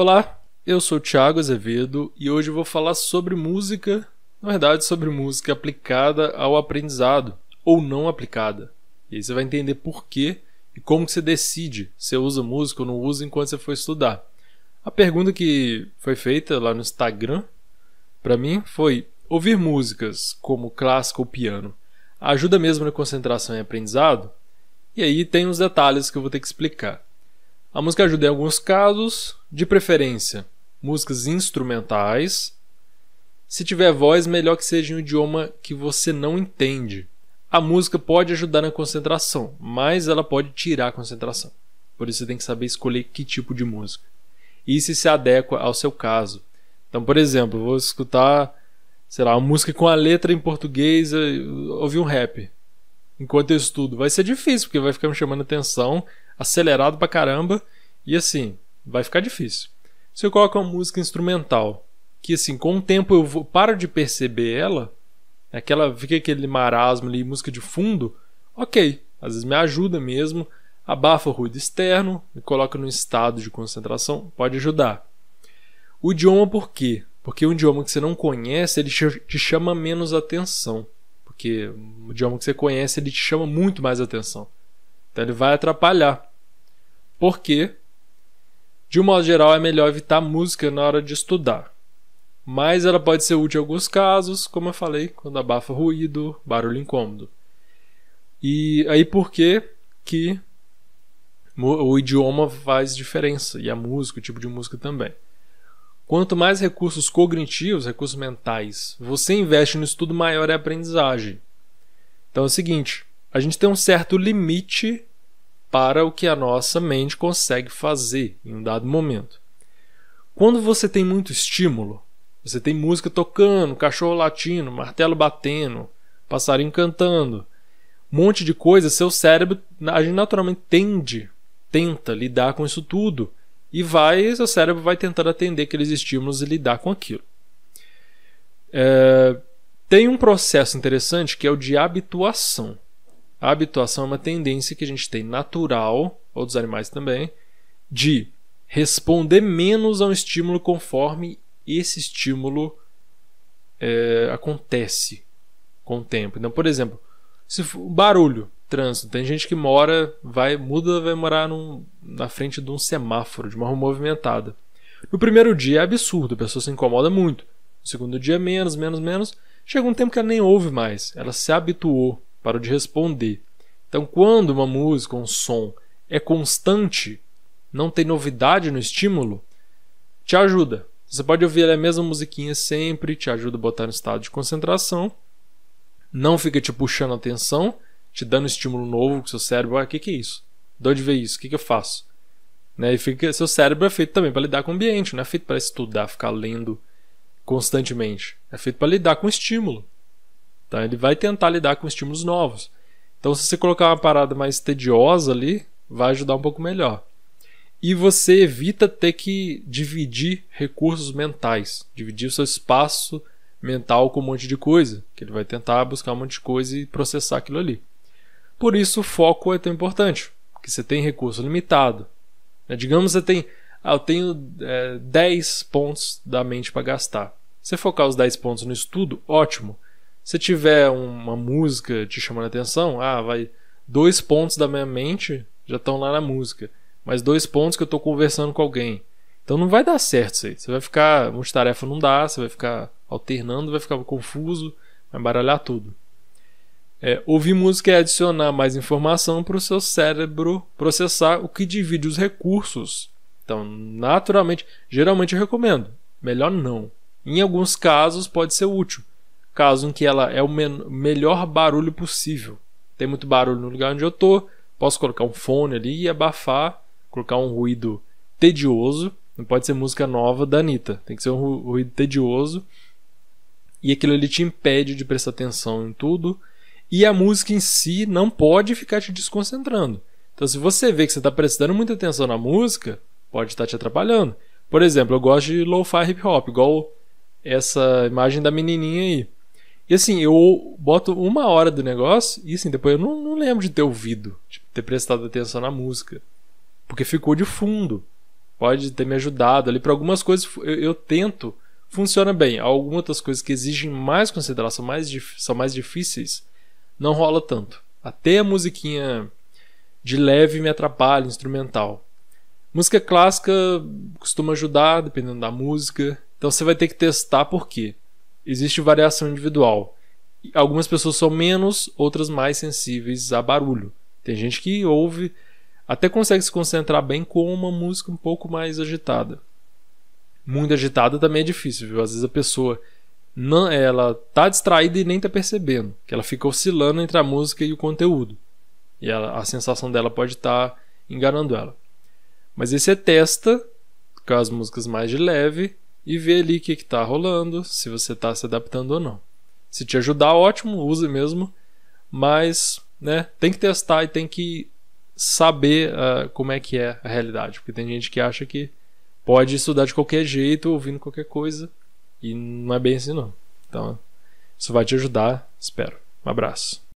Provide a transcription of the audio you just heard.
Olá, eu sou Thiago Azevedo e hoje vou falar sobre música, na verdade, sobre música aplicada ao aprendizado ou não aplicada. E aí você vai entender por quê e como que você decide se usa música ou não usa enquanto você for estudar. A pergunta que foi feita lá no Instagram para mim foi: ouvir músicas como clássico ou piano ajuda mesmo na concentração e aprendizado? E aí tem os detalhes que eu vou ter que explicar. A música ajuda em alguns casos, de preferência, músicas instrumentais. Se tiver voz, melhor que seja em um idioma que você não entende. A música pode ajudar na concentração, mas ela pode tirar a concentração. Por isso você tem que saber escolher que tipo de música. E se se adequa ao seu caso. Então, por exemplo, vou escutar, sei lá, uma música com a letra em português, ouvir um rap enquanto eu estudo. Vai ser difícil, porque vai ficar me chamando atenção, acelerado pra caramba, e assim, vai ficar difícil. Se eu coloco uma música instrumental, que assim, com o tempo eu vou, paro de perceber ela, aquela fica aquele marasmo ali, música de fundo, ok, às vezes me ajuda mesmo, abafa o ruído externo, me coloca num estado de concentração, pode ajudar. O idioma por quê? Porque um idioma que você não conhece, ele te chama menos atenção. Porque o idioma que você conhece, ele te chama muito mais atenção. Então ele vai atrapalhar. Por quê? De um modo geral, é melhor evitar música na hora de estudar. Mas ela pode ser útil em alguns casos, como eu falei, quando abafa ruído, barulho incômodo. E aí por que que o idioma faz diferença e a música, o tipo de música também. Quanto mais recursos cognitivos, recursos mentais, você investe no estudo, maior é a aprendizagem. Então é o seguinte: a gente tem um certo limite para o que a nossa mente consegue fazer em um dado momento. Quando você tem muito estímulo, você tem música tocando, cachorro latindo, martelo batendo, passarinho cantando, um monte de coisa, seu cérebro, a gente naturalmente tende, tenta lidar com isso tudo e vai, seu cérebro vai tentando atender aqueles estímulos e lidar com aquilo. É, tem um processo interessante que é o de habituação. A habituação é uma tendência que a gente tem natural, outros animais também, de responder menos a um estímulo conforme esse estímulo é, acontece com o tempo. Então, por exemplo, se for barulho, trânsito. Tem gente que mora, vai, muda, vai morar num, na frente de um semáforo, de uma rua movimentada. No primeiro dia é absurdo, a pessoa se incomoda muito. No segundo dia, menos, menos, menos. Chega um tempo que ela nem ouve mais. Ela se habituou, parou de responder. Então, quando uma música, um som é constante, não tem novidade no estímulo, te ajuda. Você pode ouvir a mesma musiquinha sempre, te ajuda a botar no estado de concentração. Não fica te puxando a atenção te dando estímulo novo com seu cérebro. Ah, o que, que é isso? De onde veio isso? O que, que eu faço? Né? E fica, seu cérebro é feito também para lidar com o ambiente, não é feito para estudar, ficar lendo constantemente. É feito para lidar com estímulo. Tá? Ele vai tentar lidar com estímulos novos. Então, se você colocar uma parada mais tediosa ali, vai ajudar um pouco melhor. E você evita ter que dividir recursos mentais, dividir o seu espaço mental com um monte de coisa, que ele vai tentar buscar um monte de coisa e processar aquilo ali. Por isso o foco é tão importante, porque você tem recurso limitado. Né? Digamos que você tem, ah, eu tenho é, 10 pontos da mente para gastar. Se você focar os 10 pontos no estudo, ótimo. Se tiver uma música te chamando a atenção, ah, vai dois pontos da minha mente já estão lá na música, mas dois pontos que eu estou conversando com alguém. Então não vai dar certo isso aí. Você vai ficar, multitarefa não dá, você vai ficar alternando, vai ficar confuso, vai baralhar tudo. É, ouvir música é adicionar mais informação para o seu cérebro processar o que divide os recursos. Então, naturalmente, geralmente eu recomendo. Melhor não. Em alguns casos pode ser útil. Caso em que ela é o melhor barulho possível. Tem muito barulho no lugar onde eu estou. Posso colocar um fone ali e abafar, colocar um ruído tedioso. Não pode ser música nova da Anitta. Tem que ser um ruído tedioso. E aquilo ali te impede de prestar atenção em tudo e a música em si não pode ficar te desconcentrando. Então, se você vê que você está prestando muita atenção na música, pode estar te atrapalhando. Por exemplo, eu gosto de lo-fi hip hop, igual essa imagem da menininha aí. E assim, eu boto uma hora do negócio e assim, depois eu não, não lembro de ter ouvido, de ter prestado atenção na música. Porque ficou de fundo. pode ter me ajudado ali. Para algumas coisas eu, eu, tento funciona bem. Algumas outras coisas que exigem mais consideração mais são mais difíceis não rola tanto. Até a musiquinha de leve me atrapalha instrumental. Música clássica costuma ajudar dependendo da música. Então você vai ter que testar por quê existe variação individual algumas pessoas são menos outras mais sensíveis a barulho tem gente que ouve até consegue se concentrar bem com uma música um pouco mais agitada. Muito agitada também é difícil, viu? Às vezes a pessoa não, ela tá distraída e nem tá percebendo, que ela fica oscilando entre a música e o conteúdo. E ela, a sensação dela pode estar tá enganando ela. Mas aí você testa com as músicas mais de leve e vê ali o que está rolando, se você está se adaptando ou não. Se te ajudar, ótimo, use mesmo. Mas né, tem que testar e tem que saber uh, como é que é a realidade. Porque tem gente que acha que pode estudar de qualquer jeito, ouvindo qualquer coisa. E não é bem assim, não. Então, isso vai te ajudar, espero. Um abraço.